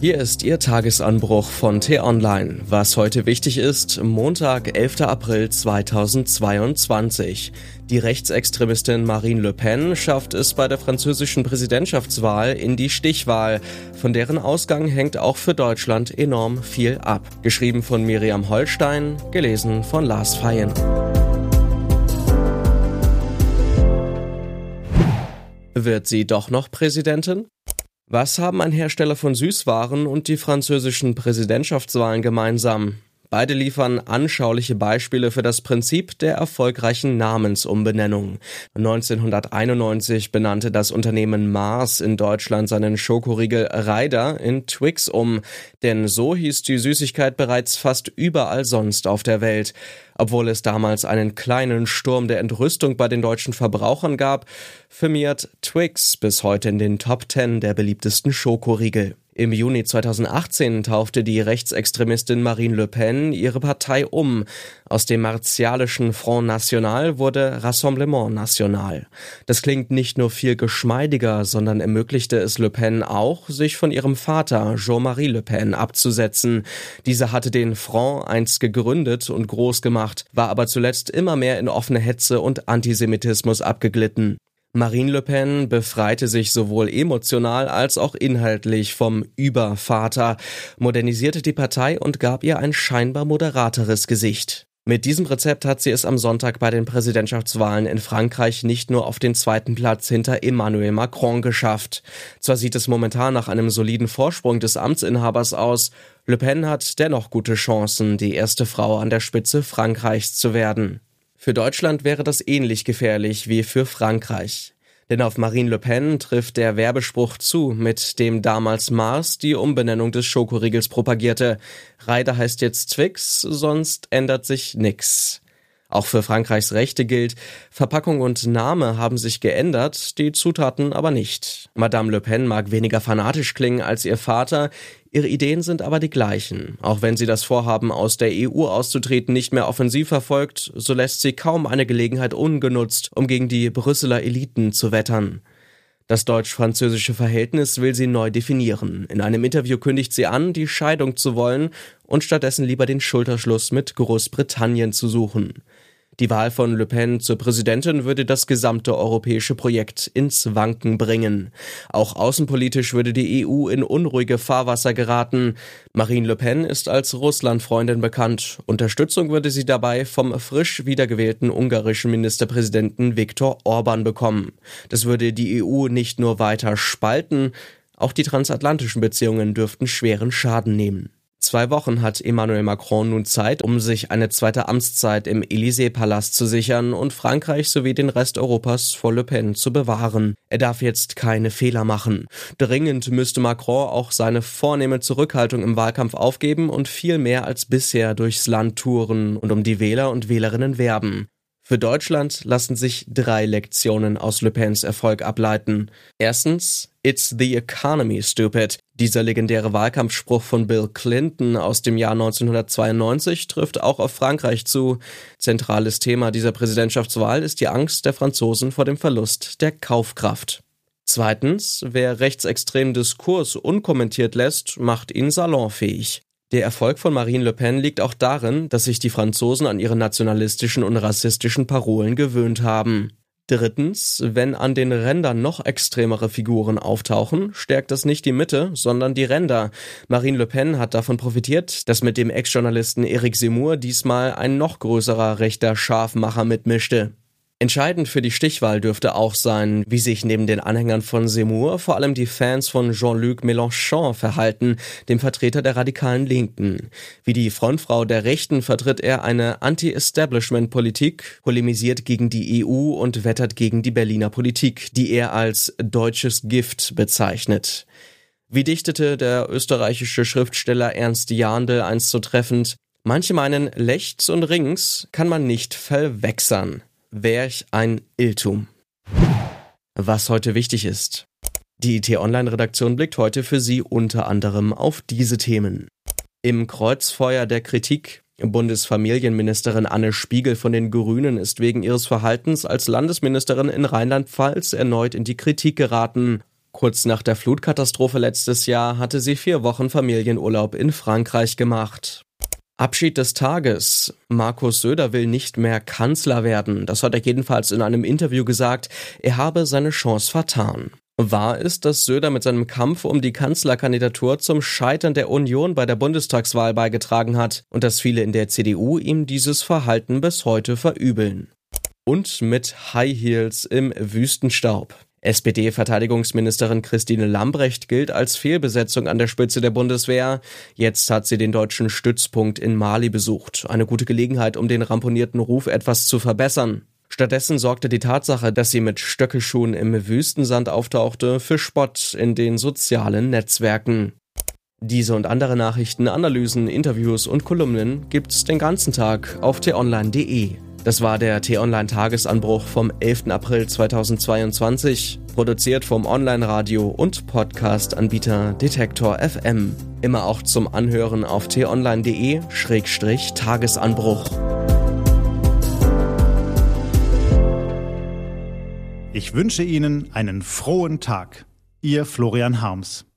Hier ist Ihr Tagesanbruch von T-Online. Was heute wichtig ist, Montag, 11. April 2022. Die Rechtsextremistin Marine Le Pen schafft es bei der französischen Präsidentschaftswahl in die Stichwahl. Von deren Ausgang hängt auch für Deutschland enorm viel ab. Geschrieben von Miriam Holstein, gelesen von Lars Feyen. Wird sie doch noch Präsidentin? Was haben ein Hersteller von Süßwaren und die französischen Präsidentschaftswahlen gemeinsam? Beide liefern anschauliche Beispiele für das Prinzip der erfolgreichen Namensumbenennung. 1991 benannte das Unternehmen Mars in Deutschland seinen Schokoriegel Ryder in Twix um, denn so hieß die Süßigkeit bereits fast überall sonst auf der Welt. Obwohl es damals einen kleinen Sturm der Entrüstung bei den deutschen Verbrauchern gab, firmiert Twix bis heute in den Top 10 der beliebtesten Schokoriegel. Im Juni 2018 taufte die Rechtsextremistin Marine Le Pen ihre Partei um. Aus dem martialischen Front National wurde Rassemblement National. Das klingt nicht nur viel geschmeidiger, sondern ermöglichte es Le Pen auch, sich von ihrem Vater Jean-Marie Le Pen abzusetzen. Dieser hatte den Front einst gegründet und groß gemacht, war aber zuletzt immer mehr in offene Hetze und Antisemitismus abgeglitten. Marine Le Pen befreite sich sowohl emotional als auch inhaltlich vom Übervater, modernisierte die Partei und gab ihr ein scheinbar moderateres Gesicht. Mit diesem Rezept hat sie es am Sonntag bei den Präsidentschaftswahlen in Frankreich nicht nur auf den zweiten Platz hinter Emmanuel Macron geschafft. Zwar sieht es momentan nach einem soliden Vorsprung des Amtsinhabers aus, Le Pen hat dennoch gute Chancen, die erste Frau an der Spitze Frankreichs zu werden. Für Deutschland wäre das ähnlich gefährlich wie für Frankreich. Denn auf Marine Le Pen trifft der Werbespruch zu, mit dem damals Mars die Umbenennung des Schokoriegels propagierte. Reider heißt jetzt Twix, sonst ändert sich nix. Auch für Frankreichs Rechte gilt, Verpackung und Name haben sich geändert, die Zutaten aber nicht. Madame Le Pen mag weniger fanatisch klingen als ihr Vater, ihre Ideen sind aber die gleichen. Auch wenn sie das Vorhaben, aus der EU auszutreten, nicht mehr offensiv verfolgt, so lässt sie kaum eine Gelegenheit ungenutzt, um gegen die Brüsseler Eliten zu wettern. Das deutsch-französische Verhältnis will sie neu definieren. In einem Interview kündigt sie an, die Scheidung zu wollen und stattdessen lieber den Schulterschluss mit Großbritannien zu suchen. Die Wahl von Le Pen zur Präsidentin würde das gesamte europäische Projekt ins Wanken bringen. Auch außenpolitisch würde die EU in unruhige Fahrwasser geraten. Marine Le Pen ist als Russlandfreundin bekannt. Unterstützung würde sie dabei vom frisch wiedergewählten ungarischen Ministerpräsidenten Viktor Orban bekommen. Das würde die EU nicht nur weiter spalten, auch die transatlantischen Beziehungen dürften schweren Schaden nehmen. Zwei Wochen hat Emmanuel Macron nun Zeit, um sich eine zweite Amtszeit im Élysée-Palast zu sichern und Frankreich sowie den Rest Europas vor Le Pen zu bewahren. Er darf jetzt keine Fehler machen. Dringend müsste Macron auch seine vornehme Zurückhaltung im Wahlkampf aufgeben und viel mehr als bisher durchs Land touren und um die Wähler und Wählerinnen werben. Für Deutschland lassen sich drei Lektionen aus Le Pens Erfolg ableiten. Erstens, It's the economy, stupid. Dieser legendäre Wahlkampfspruch von Bill Clinton aus dem Jahr 1992 trifft auch auf Frankreich zu. Zentrales Thema dieser Präsidentschaftswahl ist die Angst der Franzosen vor dem Verlust der Kaufkraft. Zweitens, wer rechtsextremen Diskurs unkommentiert lässt, macht ihn salonfähig. Der Erfolg von Marine Le Pen liegt auch darin, dass sich die Franzosen an ihre nationalistischen und rassistischen Parolen gewöhnt haben. Drittens, wenn an den Rändern noch extremere Figuren auftauchen, stärkt das nicht die Mitte, sondern die Ränder. Marine Le Pen hat davon profitiert, dass mit dem Ex-Journalisten Eric Zemmour diesmal ein noch größerer rechter Scharfmacher mitmischte. Entscheidend für die Stichwahl dürfte auch sein, wie sich neben den Anhängern von Seymour vor allem die Fans von Jean-Luc Mélenchon verhalten, dem Vertreter der radikalen Linken. Wie die Frontfrau der Rechten vertritt er eine Anti-Establishment-Politik, polemisiert gegen die EU und wettert gegen die Berliner Politik, die er als deutsches Gift bezeichnet. Wie dichtete der österreichische Schriftsteller Ernst Jandl einst so treffend, Manche meinen, Lechts und Rings kann man nicht verwechseln. Werch ein Irrtum. Was heute wichtig ist. Die IT-Online-Redaktion blickt heute für Sie unter anderem auf diese Themen. Im Kreuzfeuer der Kritik Bundesfamilienministerin Anne Spiegel von den Grünen ist wegen ihres Verhaltens als Landesministerin in Rheinland-Pfalz erneut in die Kritik geraten. Kurz nach der Flutkatastrophe letztes Jahr hatte sie vier Wochen Familienurlaub in Frankreich gemacht. Abschied des Tages. Markus Söder will nicht mehr Kanzler werden. Das hat er jedenfalls in einem Interview gesagt. Er habe seine Chance vertan. Wahr ist, dass Söder mit seinem Kampf um die Kanzlerkandidatur zum Scheitern der Union bei der Bundestagswahl beigetragen hat und dass viele in der CDU ihm dieses Verhalten bis heute verübeln. Und mit High Heels im Wüstenstaub. SPD-Verteidigungsministerin Christine Lambrecht gilt als Fehlbesetzung an der Spitze der Bundeswehr. Jetzt hat sie den deutschen Stützpunkt in Mali besucht. Eine gute Gelegenheit, um den ramponierten Ruf etwas zu verbessern. Stattdessen sorgte die Tatsache, dass sie mit Stöckelschuhen im Wüstensand auftauchte, für Spott in den sozialen Netzwerken. Diese und andere Nachrichten, Analysen, Interviews und Kolumnen gibt's den ganzen Tag auf t-online.de. Das war der T-Online-Tagesanbruch vom 11. April 2022, produziert vom Online-Radio und Podcast-Anbieter Detektor FM. Immer auch zum Anhören auf t-online.de-tagesanbruch. Ich wünsche Ihnen einen frohen Tag. Ihr Florian Harms.